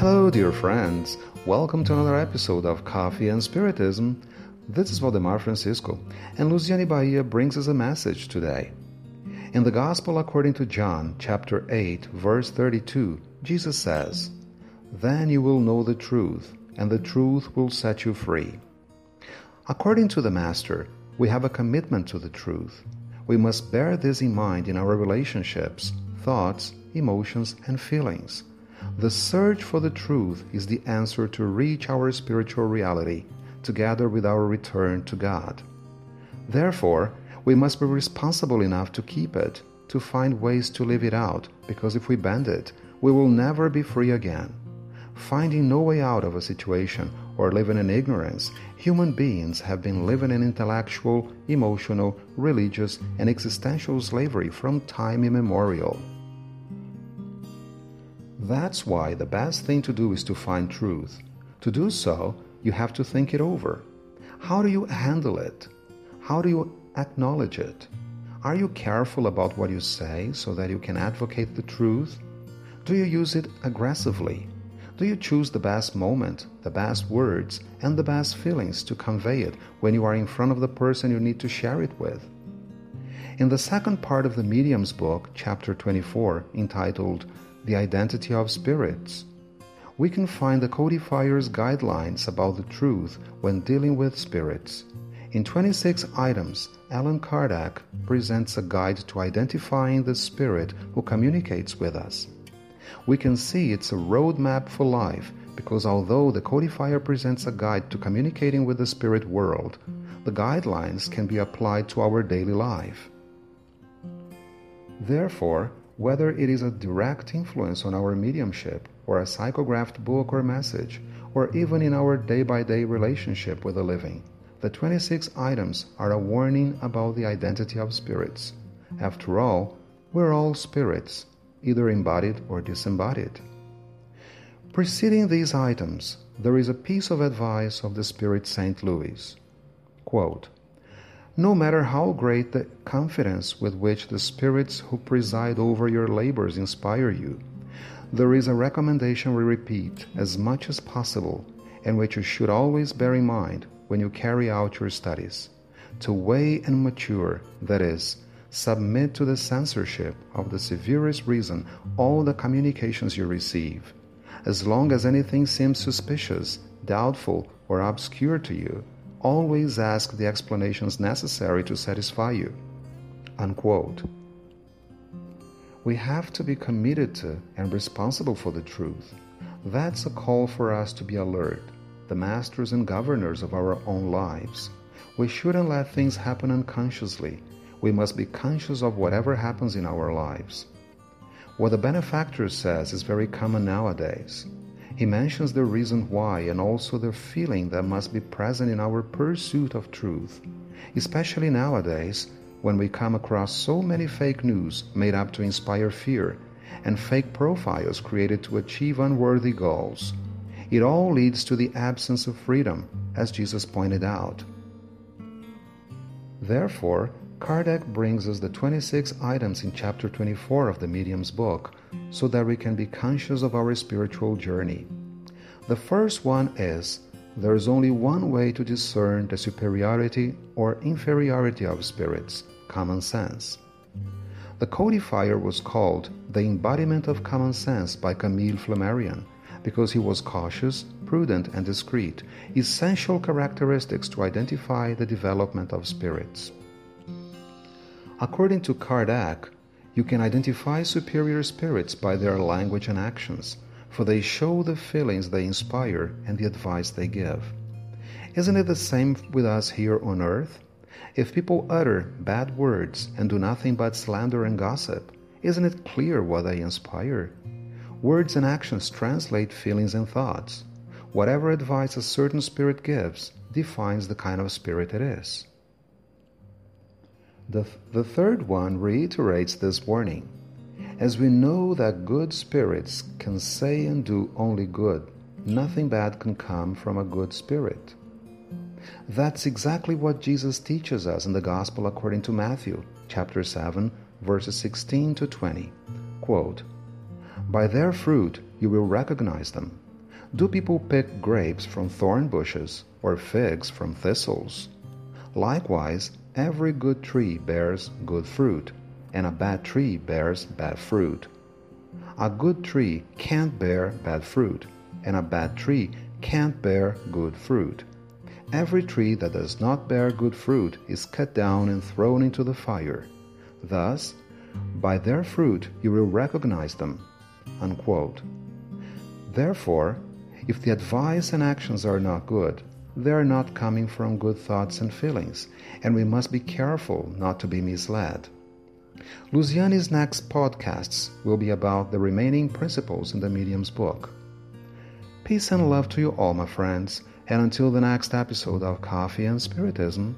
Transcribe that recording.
dear friends. Welcome to another episode of Coffee and Spiritism. This is Valdemar Francisco, and Luciane Bahia brings us a message today. In the Gospel according to John, chapter 8, verse 32, Jesus says, Then you will know the truth, and the truth will set you free. According to the Master, we have a commitment to the truth. We must bear this in mind in our relationships, thoughts, emotions, and feelings. The search for the truth is the answer to reach our spiritual reality, together with our return to God. Therefore, we must be responsible enough to keep it, to find ways to live it out, because if we bend it, we will never be free again. Finding no way out of a situation or living in ignorance, human beings have been living in intellectual, emotional, religious, and existential slavery from time immemorial. That's why the best thing to do is to find truth. To do so, you have to think it over. How do you handle it? How do you acknowledge it? Are you careful about what you say so that you can advocate the truth? Do you use it aggressively? Do you choose the best moment, the best words, and the best feelings to convey it when you are in front of the person you need to share it with? In the second part of the Medium's book, chapter 24, entitled The Identity of Spirits, we can find the codifier's guidelines about the truth when dealing with spirits. In 26 items, Allan Kardec presents a guide to identifying the spirit who communicates with us. We can see it's a roadmap for life because although the codifier presents a guide to communicating with the spirit world, the guidelines can be applied to our daily life. Therefore, whether it is a direct influence on our mediumship, or a psychographed book or message, or even in our day by day relationship with the living, the 26 items are a warning about the identity of spirits. After all, we're all spirits, either embodied or disembodied. Preceding these items, there is a piece of advice of the Spirit St. Louis. Quote, no matter how great the confidence with which the spirits who preside over your labors inspire you, there is a recommendation we repeat as much as possible, and which you should always bear in mind when you carry out your studies. To weigh and mature, that is, submit to the censorship of the severest reason all the communications you receive. As long as anything seems suspicious, doubtful, or obscure to you, always ask the explanations necessary to satisfy you. Unquote. We have to be committed to and responsible for the truth. That's a call for us to be alert the masters and governors of our own lives. We shouldn't let things happen unconsciously. We must be conscious of whatever happens in our lives. What the benefactor says is very common nowadays. He mentions the reason why and also the feeling that must be present in our pursuit of truth, especially nowadays when we come across so many fake news made up to inspire fear and fake profiles created to achieve unworthy goals. It all leads to the absence of freedom, as Jesus pointed out. Therefore, Kardec brings us the 26 items in chapter 24 of the Medium's book so that we can be conscious of our spiritual journey. The first one is there is only one way to discern the superiority or inferiority of spirits common sense. The codifier was called The Embodiment of Common Sense by Camille Flammarion because he was cautious, prudent, and discreet, essential characteristics to identify the development of spirits. According to Kardec, you can identify superior spirits by their language and actions, for they show the feelings they inspire and the advice they give. Isn't it the same with us here on earth? If people utter bad words and do nothing but slander and gossip, isn't it clear what they inspire? Words and actions translate feelings and thoughts. Whatever advice a certain spirit gives defines the kind of spirit it is. The, the third one reiterates this warning. As we know that good spirits can say and do only good, nothing bad can come from a good spirit. That's exactly what Jesus teaches us in the Gospel according to Matthew, chapter 7, verses 16 to 20. Quote, by their fruit you will recognize them. Do people pick grapes from thorn bushes or figs from thistles? Likewise, every good tree bears good fruit, and a bad tree bears bad fruit. A good tree can't bear bad fruit, and a bad tree can't bear good fruit. Every tree that does not bear good fruit is cut down and thrown into the fire. Thus, by their fruit you will recognize them. Unquote. Therefore, if the advice and actions are not good, they are not coming from good thoughts and feelings, and we must be careful not to be misled. Luciane's next podcasts will be about the remaining principles in the medium's book. Peace and love to you all, my friends, and until the next episode of Coffee and Spiritism,